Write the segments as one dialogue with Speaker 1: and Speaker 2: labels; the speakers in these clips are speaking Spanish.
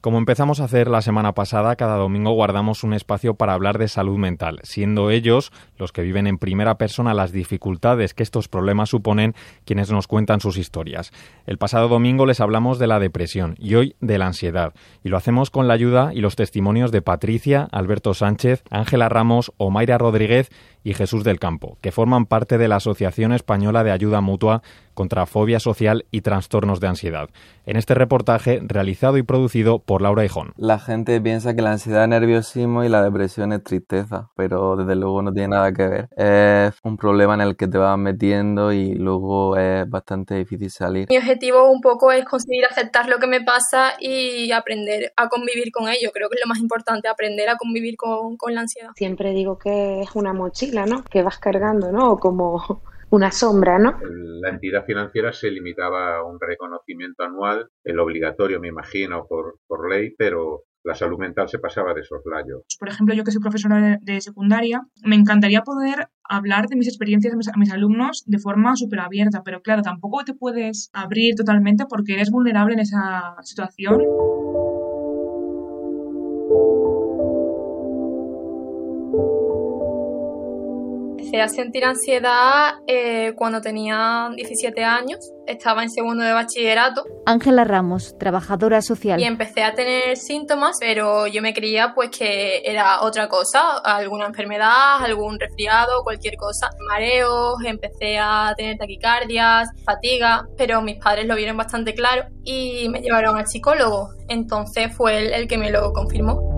Speaker 1: Como empezamos a hacer la semana pasada, cada domingo guardamos un espacio para hablar de salud mental, siendo ellos los que viven en primera persona las dificultades que estos problemas suponen quienes nos cuentan sus historias. El pasado domingo les hablamos de la depresión y hoy de la ansiedad, y lo hacemos con la ayuda y los testimonios de Patricia, Alberto Sánchez, Ángela Ramos, Omaira Rodríguez y Jesús del Campo, que forman parte de la Asociación Española de Ayuda Mutua contra Fobia Social y Trastornos de Ansiedad. En este reportaje, realizado y producido por Laura Hijón.
Speaker 2: La gente piensa que la ansiedad es nerviosismo y la depresión es tristeza, pero desde luego no tiene nada que ver. Es un problema en el que te vas metiendo y luego es bastante difícil salir.
Speaker 3: Mi objetivo un poco es conseguir aceptar lo que me pasa y aprender a convivir con ello. Creo que es lo más importante, aprender a convivir con, con la ansiedad.
Speaker 4: Siempre digo que es una mochila, ¿no? Que vas cargando, ¿no? Como una sombra, ¿no?
Speaker 5: La entidad financiera se limitaba a un reconocimiento anual, el obligatorio, me imagino, por, por ley, pero la salud mental se pasaba de soslayo.
Speaker 6: Por ejemplo, yo que soy profesora de, secundaria, me encantaría poder hablar de mis experiencias a mis, a mis alumnos de forma súper abierta, pero claro, tampoco te puedes abrir totalmente porque eres vulnerable en esa situación.
Speaker 3: Empecé a sentir ansiedad eh, cuando tenía 17 años, estaba en segundo de bachillerato.
Speaker 7: Ángela Ramos, trabajadora social.
Speaker 3: Y empecé a tener síntomas, pero yo me creía pues que era otra cosa, alguna enfermedad, algún resfriado, cualquier cosa. Mareos, empecé a tener taquicardias, fatiga, pero mis padres lo vieron bastante claro y me llevaron al psicólogo. Entonces fue él el que me lo confirmó.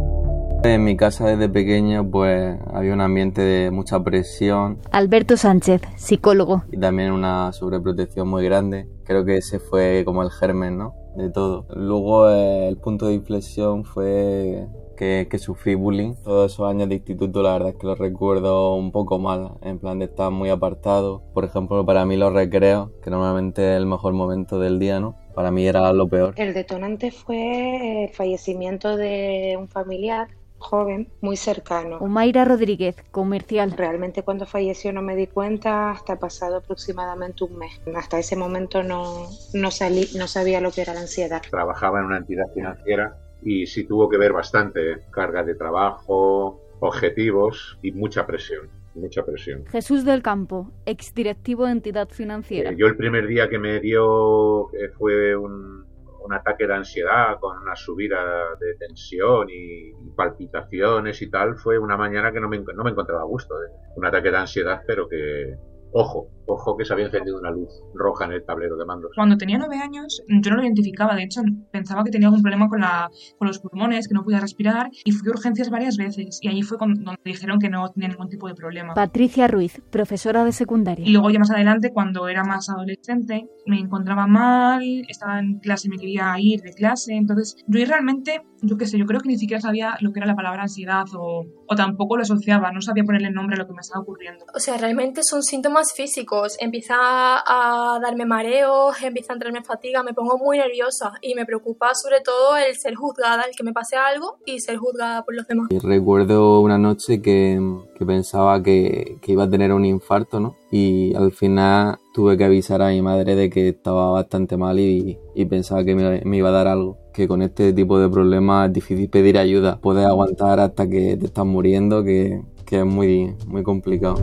Speaker 2: En mi casa desde pequeño pues había un ambiente de mucha presión.
Speaker 7: Alberto Sánchez, psicólogo.
Speaker 2: Y también una sobreprotección muy grande. Creo que ese fue como el germen, ¿no? De todo. Luego eh, el punto de inflexión fue que, que, sufrí bullying. Todos esos años de instituto la verdad es que los recuerdo un poco mal, en plan de estar muy apartado. Por ejemplo, para mí los recreos, que normalmente es el mejor momento del día, ¿no? Para mí era lo peor.
Speaker 4: El detonante fue el fallecimiento de un familiar joven, muy cercano.
Speaker 7: Omaira Rodríguez, comercial.
Speaker 4: Realmente cuando falleció no me di cuenta hasta pasado aproximadamente un mes. Hasta ese momento no, no, salí, no sabía lo que era la ansiedad.
Speaker 5: Trabajaba en una entidad financiera y sí tuvo que ver bastante carga de trabajo, objetivos y mucha presión. Mucha presión.
Speaker 7: Jesús del Campo, exdirectivo de entidad financiera.
Speaker 5: Eh, yo el primer día que me dio eh, fue un, un ataque de ansiedad con una subida de tensión y, palpitaciones y tal, fue una mañana que no me, no me encontraba a gusto. ¿eh? Un ataque de ansiedad, pero que, ojo, ojo que se había encendido una luz roja en el tablero de mandos.
Speaker 6: Cuando tenía nueve años, yo no lo identificaba, de hecho, pensaba que tenía algún problema con, la, con los pulmones, que no podía respirar, y fui a urgencias varias veces, y allí fue donde dijeron que no tenía ningún tipo de problema.
Speaker 7: Patricia Ruiz, profesora de secundaria.
Speaker 6: Y luego ya más adelante, cuando era más adolescente, me encontraba mal, estaba en clase y me quería ir de clase, entonces yo realmente, yo qué sé, yo creo que ni siquiera sabía lo que era la palabra ansiedad o, o tampoco lo asociaba, no sabía ponerle nombre a lo que me estaba ocurriendo.
Speaker 3: O sea, realmente son síntomas físicos empieza a darme mareos, empieza a entrarme fatiga, me pongo muy nerviosa y me preocupa sobre todo el ser juzgada, el que me pase algo y ser juzgada por los demás.
Speaker 2: Y recuerdo una noche que, que pensaba que, que, iba a tener un infarto, ¿no? Y al final tuve que avisar a mi madre de que estaba bastante mal y, y pensaba que me, me, iba a dar algo. Que con este tipo de problemas es difícil pedir ayuda. Puedes aguantar hasta que te estás muriendo, que, que es muy, muy complicado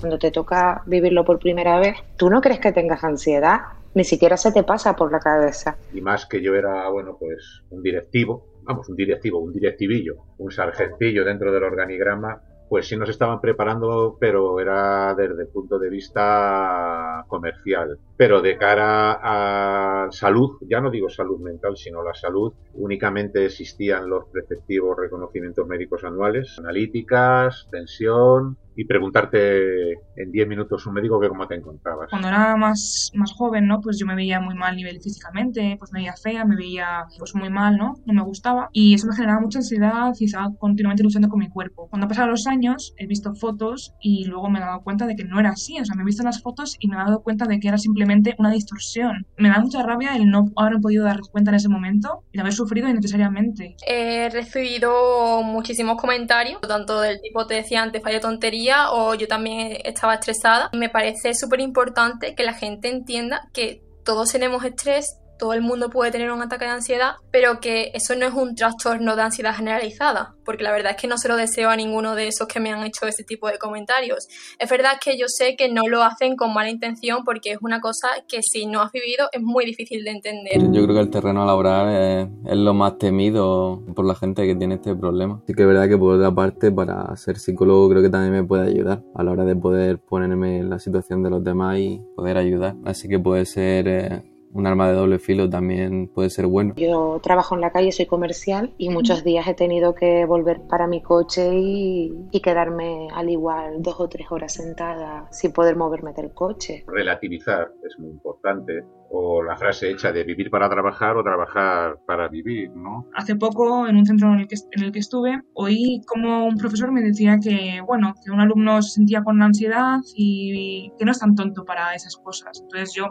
Speaker 4: cuando te toca vivirlo por primera vez, tú no crees que tengas ansiedad, ni siquiera se te pasa por la cabeza.
Speaker 5: Y más que yo era, bueno, pues un directivo, vamos, un directivo, un directivillo, un sargentillo dentro del organigrama, pues sí nos estaban preparando, pero era desde el punto de vista comercial. Pero de cara a salud, ya no digo salud mental, sino la salud, únicamente existían los preceptivos reconocimientos médicos anuales, analíticas, tensión, y preguntarte en 10 minutos un médico que cómo te encontrabas.
Speaker 6: Cuando era más, más joven, ¿no? Pues yo me veía muy mal a nivel físicamente, pues me veía fea, me veía pues muy mal, ¿no? No me gustaba y eso me generaba mucha ansiedad y estaba continuamente luchando con mi cuerpo. Cuando han pasado los años he visto fotos y luego me he dado cuenta de que no era así, o sea, me he visto las fotos y me he dado cuenta de que era simplemente una distorsión. Me da mucha rabia el no haber podido dar cuenta en ese momento y de haber sufrido innecesariamente.
Speaker 3: He recibido muchísimos comentarios, tanto del tipo te decía antes, falla tontería, o yo también estaba estresada. Me parece súper importante que la gente entienda que todos tenemos estrés todo el mundo puede tener un ataque de ansiedad, pero que eso no es un trastorno de ansiedad generalizada, porque la verdad es que no se lo deseo a ninguno de esos que me han hecho ese tipo de comentarios. Es verdad que yo sé que no lo hacen con mala intención porque es una cosa que si no has vivido es muy difícil de entender.
Speaker 2: Yo creo que el terreno laboral es, es lo más temido por la gente que tiene este problema. Sí que es verdad que por otra parte para ser psicólogo creo que también me puede ayudar a la hora de poder ponerme en la situación de los demás y poder ayudar. Así que puede ser eh, un arma de doble filo también puede ser bueno.
Speaker 4: Yo trabajo en la calle, soy comercial y muchos días he tenido que volver para mi coche y, y, quedarme al igual dos o tres horas sentada sin poder moverme del coche.
Speaker 5: Relativizar es muy importante o la frase hecha de vivir para trabajar o trabajar para vivir, ¿no?
Speaker 6: Hace poco, en un centro en el que, en el que estuve, oí como un profesor me decía que, bueno, que un alumno se sentía con ansiedad y que no es tan tonto para esas cosas. Entonces yo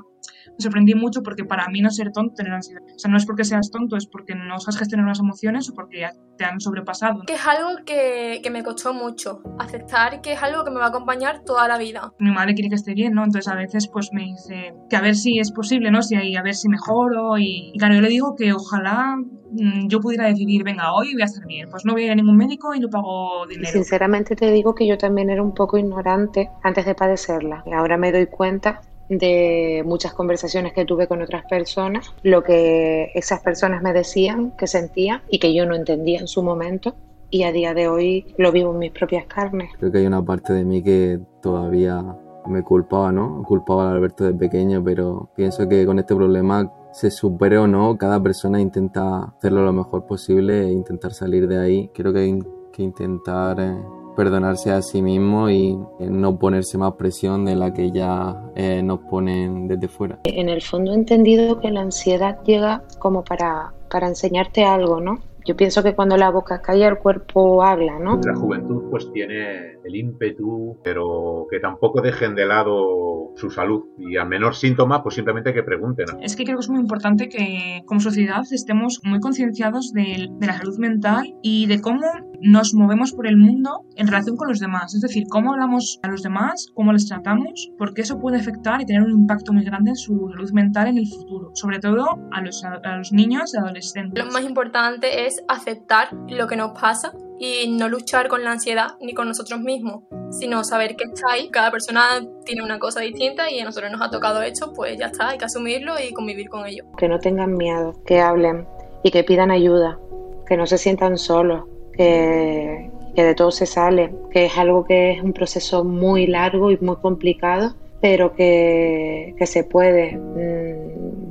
Speaker 6: me sorprendí mucho porque para mí no ser tonto tener ansiedad. O sea, no es porque seas tonto, es porque no sabes gestionar las emociones o porque te han sobrepasado.
Speaker 3: Que es algo que, que me costó mucho, aceptar que es algo que me va a acompañar toda la vida.
Speaker 6: Mi madre quiere que esté bien, ¿no? Entonces a veces pues me dice que a ver si es posible, ¿no? Si hay, a ver si mejoro y, y claro, yo le digo que ojalá mm, yo pudiera decidir, venga, hoy voy a estar bien, pues no voy a ir a ningún médico y no pago dinero.
Speaker 4: Sinceramente te digo que yo también era un poco ignorante antes de padecerla. Y ahora me doy cuenta de muchas conversaciones que tuve con otras personas, lo que esas personas me decían, que sentían y que yo no entendía en su momento. Y a día de hoy lo vivo en mis propias carnes.
Speaker 2: Creo que hay una parte de mí que todavía me culpaba, ¿no? Culpaba a Alberto de pequeño, pero pienso que con este problema se supere o no, cada persona intenta hacerlo lo mejor posible e intentar salir de ahí. Creo que hay que intentar eh, perdonarse a sí mismo y no ponerse más presión de la que ya eh, nos ponen desde fuera.
Speaker 4: En el fondo he entendido que la ansiedad llega como para, para enseñarte algo, ¿no? Yo pienso que cuando la boca calla el cuerpo habla, ¿no?
Speaker 5: La juventud pues tiene el ímpetu, pero que tampoco dejen de lado su salud y al menor síntoma pues simplemente que pregunten.
Speaker 6: Es que creo que es muy importante que como sociedad estemos muy concienciados de, de la salud mental y de cómo nos movemos por el mundo en relación con los demás. Es decir, cómo hablamos a los demás, cómo les tratamos, porque eso puede afectar y tener un impacto muy grande en su salud mental en el futuro, sobre todo a los, a los niños y adolescentes.
Speaker 3: Lo más importante es aceptar lo que nos pasa y no luchar con la ansiedad ni con nosotros mismos, sino saber que está ahí. Cada persona tiene una cosa distinta y a nosotros nos ha tocado esto, pues ya está, hay que asumirlo y convivir con ello.
Speaker 4: Que no tengan miedo, que hablen y que pidan ayuda, que no se sientan solos, que, que de todo se sale, que es algo que es un proceso muy largo y muy complicado, pero que, que se puede.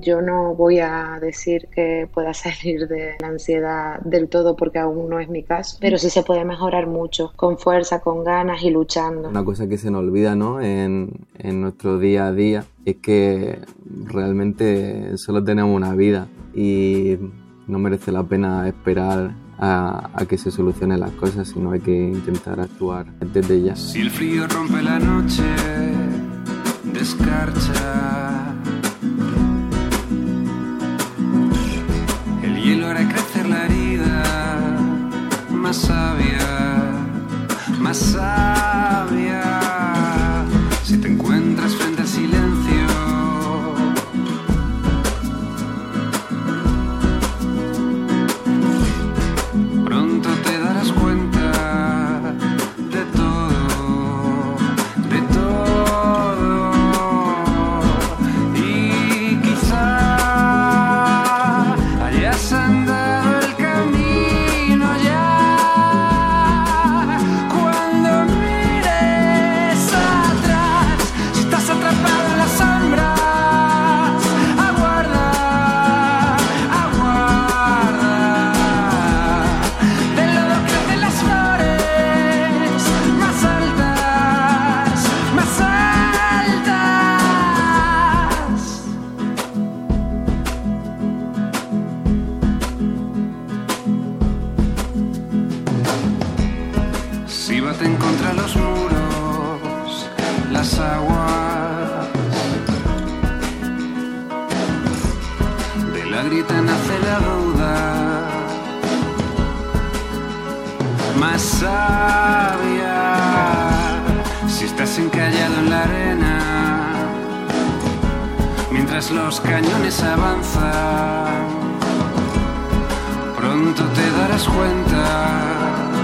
Speaker 4: Yo no voy a decir que pueda salir de la ansiedad del todo porque aún no es mi caso, pero sí se puede mejorar mucho, con fuerza, con ganas y luchando.
Speaker 2: Una cosa que se nos olvida ¿no? en, en nuestro día a día es que realmente solo tenemos una vida y no merece la pena esperar a, que se solucionen las cosas, sino hay que intentar actuar desde ya.
Speaker 8: Si el frío rompe la noche, descarcha. Mientras los cañones avanzan. Pronto te darás cuenta